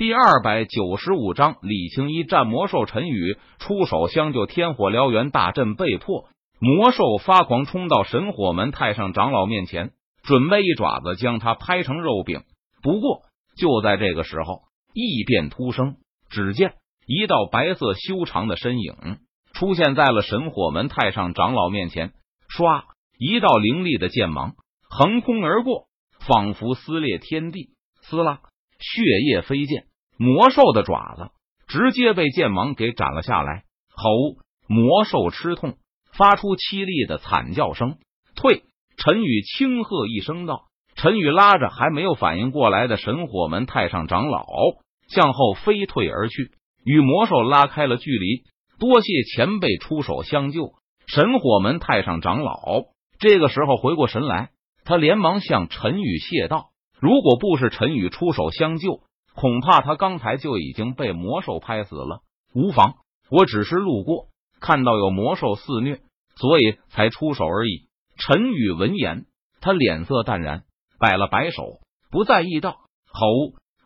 第二百九十五章，李青一战魔兽陈宇出手相救，天火燎原，大阵被破。魔兽发狂，冲到神火门太上长老面前，准备一爪子将他拍成肉饼。不过就在这个时候，异变突生，只见一道白色修长的身影出现在了神火门太上长老面前。唰，一道凌厉的剑芒横空而过，仿佛撕裂天地。撕拉，血液飞溅。魔兽的爪子直接被剑芒给斩了下来，吼！魔兽吃痛，发出凄厉的惨叫声。退！陈宇轻喝一声道。陈宇拉着还没有反应过来的神火门太上长老向后飞退而去，与魔兽拉开了距离。多谢前辈出手相救。神火门太上长老这个时候回过神来，他连忙向陈宇谢道：“如果不是陈宇出手相救。”恐怕他刚才就已经被魔兽拍死了。无妨，我只是路过，看到有魔兽肆虐，所以才出手而已。陈宇闻言，他脸色淡然，摆了摆手，不在意道：“吼！”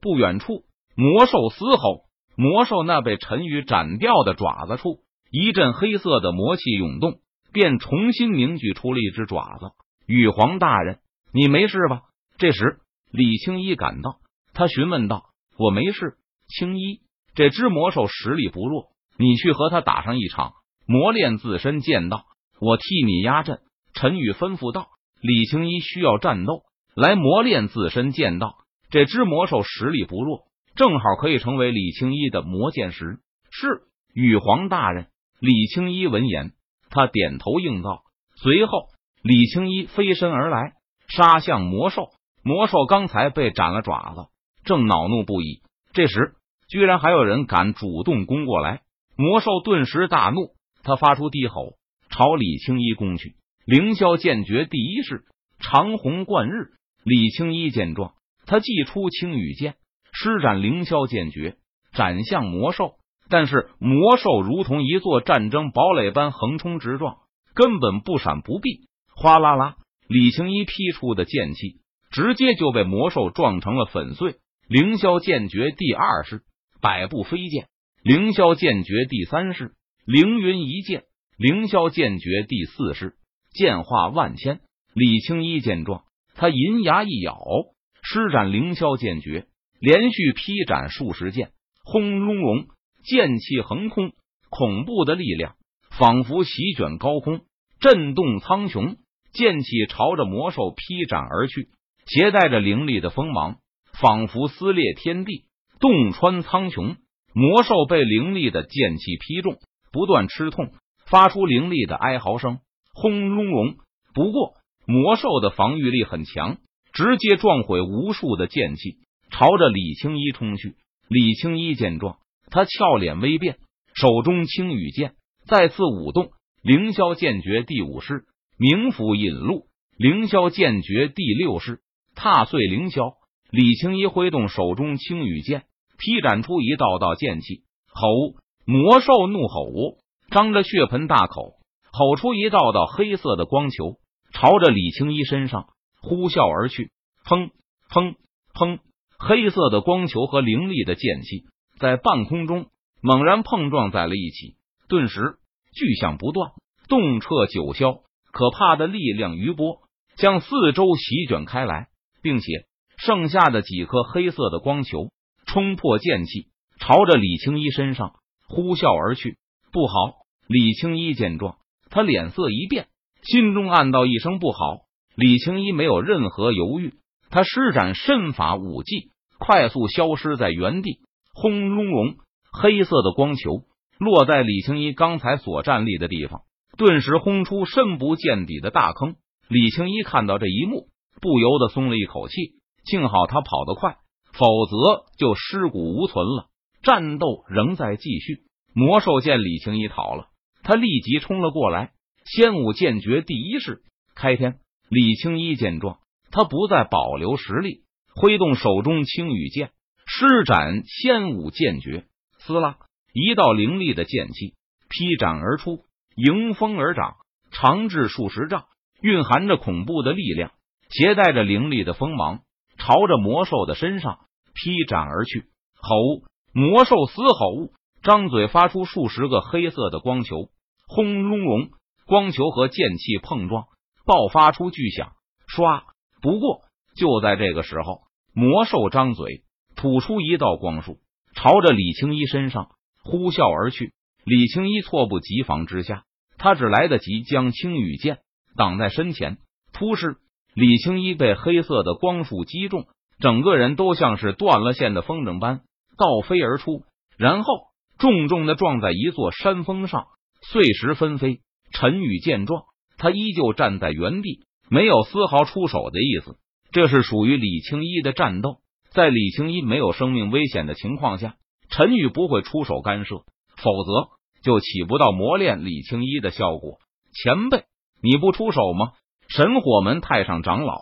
不远处，魔兽嘶吼，魔兽那被陈宇斩掉的爪子处，一阵黑色的魔气涌动，便重新凝聚出了一只爪子。羽皇大人，你没事吧？这时，李青衣赶到，他询问道。我没事，青衣，这只魔兽实力不弱，你去和他打上一场，磨练自身剑道。我替你压阵。陈宇吩咐道：“李青衣需要战斗来磨练自身剑道。这只魔兽实力不弱，正好可以成为李青衣的魔剑石。”是羽皇大人。李青衣闻言，他点头应道。随后，李青衣飞身而来，杀向魔兽。魔兽刚才被斩了爪子。正恼怒不已，这时居然还有人敢主动攻过来，魔兽顿时大怒，他发出低吼，朝李青衣攻去。凌霄剑诀第一式长虹贯日。李青衣见状，他祭出青羽剑，施展凌霄剑诀，斩向魔兽。但是魔兽如同一座战争堡垒般横冲直撞，根本不闪不避。哗啦啦，李青衣劈出的剑气直接就被魔兽撞成了粉碎。凌霄剑诀第二式百步飞剑，凌霄剑诀第三式凌云一剑，凌霄剑诀第四式剑化万千。李青衣见状，他银牙一咬，施展凌霄剑诀，连续劈斩数十剑，轰隆隆，剑气横空，恐怖的力量仿佛席卷高空，震动苍穹。剑气朝着魔兽劈斩而去，携带着凌厉的锋芒。仿佛撕裂天地，洞穿苍穹。魔兽被凌厉的剑气劈中，不断吃痛，发出凌厉的哀嚎声。轰隆隆！不过魔兽的防御力很强，直接撞毁无数的剑气，朝着李青衣冲去。李青衣见状，他俏脸微变，手中青羽剑再次舞动。凌霄剑诀第五式冥府引路，凌霄剑诀第六式踏碎凌霄。李青衣挥动手中青羽剑，劈斩出一道道剑气。吼！魔兽怒吼，张着血盆大口，吼出一道道黑色的光球，朝着李青衣身上呼啸而去。砰砰砰！黑色的光球和凌厉的剑气在半空中猛然碰撞在了一起，顿时巨响不断，动彻九霄。可怕的力量余波向四周席卷开来，并且。剩下的几颗黑色的光球冲破剑气，朝着李青衣身上呼啸而去。不好！李青衣见状，他脸色一变，心中暗道一声不好。李青衣没有任何犹豫，他施展身法武技，快速消失在原地。轰隆隆，黑色的光球落在李青衣刚才所站立的地方，顿时轰出深不见底的大坑。李青衣看到这一幕，不由得松了一口气。幸好他跑得快，否则就尸骨无存了。战斗仍在继续。魔兽见李青衣逃了，他立即冲了过来。仙武剑诀第一式开天。李青衣见状，他不再保留实力，挥动手中青羽剑，施展仙武剑诀。撕拉，一道凌厉的剑气劈斩而出，迎风而长，长至数十丈，蕴含着恐怖的力量，携带着凌厉的锋芒。朝着魔兽的身上劈斩而去，吼！魔兽嘶吼，张嘴发出数十个黑色的光球，轰隆隆，光球和剑气碰撞，爆发出巨响。唰！不过就在这个时候，魔兽张嘴吐出一道光束，朝着李青衣身上呼啸而去。李青衣措不及防之下，他只来得及将青羽剑挡在身前，突施。李青衣被黑色的光束击中，整个人都像是断了线的风筝般倒飞而出，然后重重的撞在一座山峰上，碎石纷飞。陈宇见状，他依旧站在原地，没有丝毫出手的意思。这是属于李青衣的战斗，在李青衣没有生命危险的情况下，陈宇不会出手干涉，否则就起不到磨练李青衣的效果。前辈，你不出手吗？神火门太上长老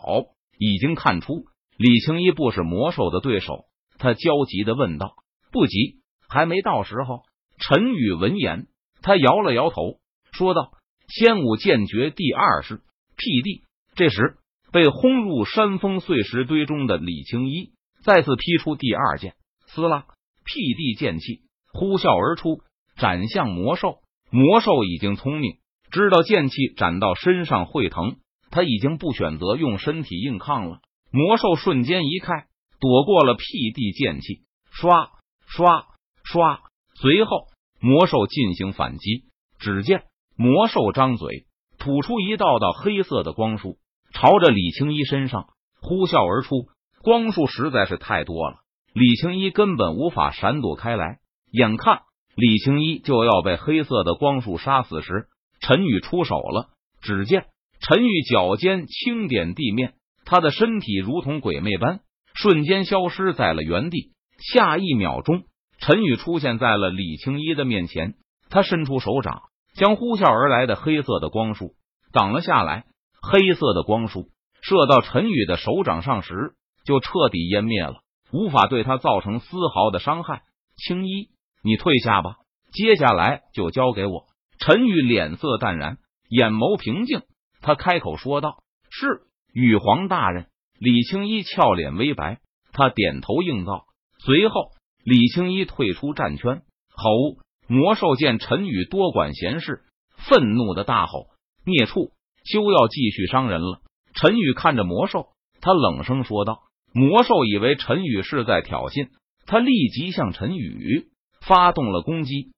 已经看出李青衣不是魔兽的对手，他焦急的问道：“不急，还没到时候。”陈宇闻言，他摇了摇头，说道：“仙武剑诀第二式辟地。”这时，被轰入山峰碎石堆中的李青衣再次劈出第二剑，撕拉辟地剑气呼啸而出，斩向魔兽。魔兽已经聪明，知道剑气斩到身上会疼。他已经不选择用身体硬抗了，魔兽瞬间移开，躲过了辟地剑气，刷刷刷，随后魔兽进行反击。只见魔兽张嘴吐出一道道黑色的光束，朝着李青衣身上呼啸而出。光束实在是太多了，李青衣根本无法闪躲开来。眼看李青衣就要被黑色的光束杀死时，陈宇出手了。只见。陈宇脚尖轻点地面，他的身体如同鬼魅般瞬间消失在了原地。下一秒钟，陈宇出现在了李青衣的面前。他伸出手掌，将呼啸而来的黑色的光束挡了下来。黑色的光束射到陈宇的手掌上时，就彻底湮灭了，无法对他造成丝毫的伤害。青衣，你退下吧，接下来就交给我。陈宇脸色淡然，眼眸平静。他开口说道：“是羽皇大人。”李青衣俏脸微白，他点头应道。随后，李青衣退出战圈。吼！魔兽见陈宇多管闲事，愤怒的大吼：“孽畜，休要继续伤人了！”陈宇看着魔兽，他冷声说道。魔兽以为陈宇是在挑衅，他立即向陈宇发动了攻击。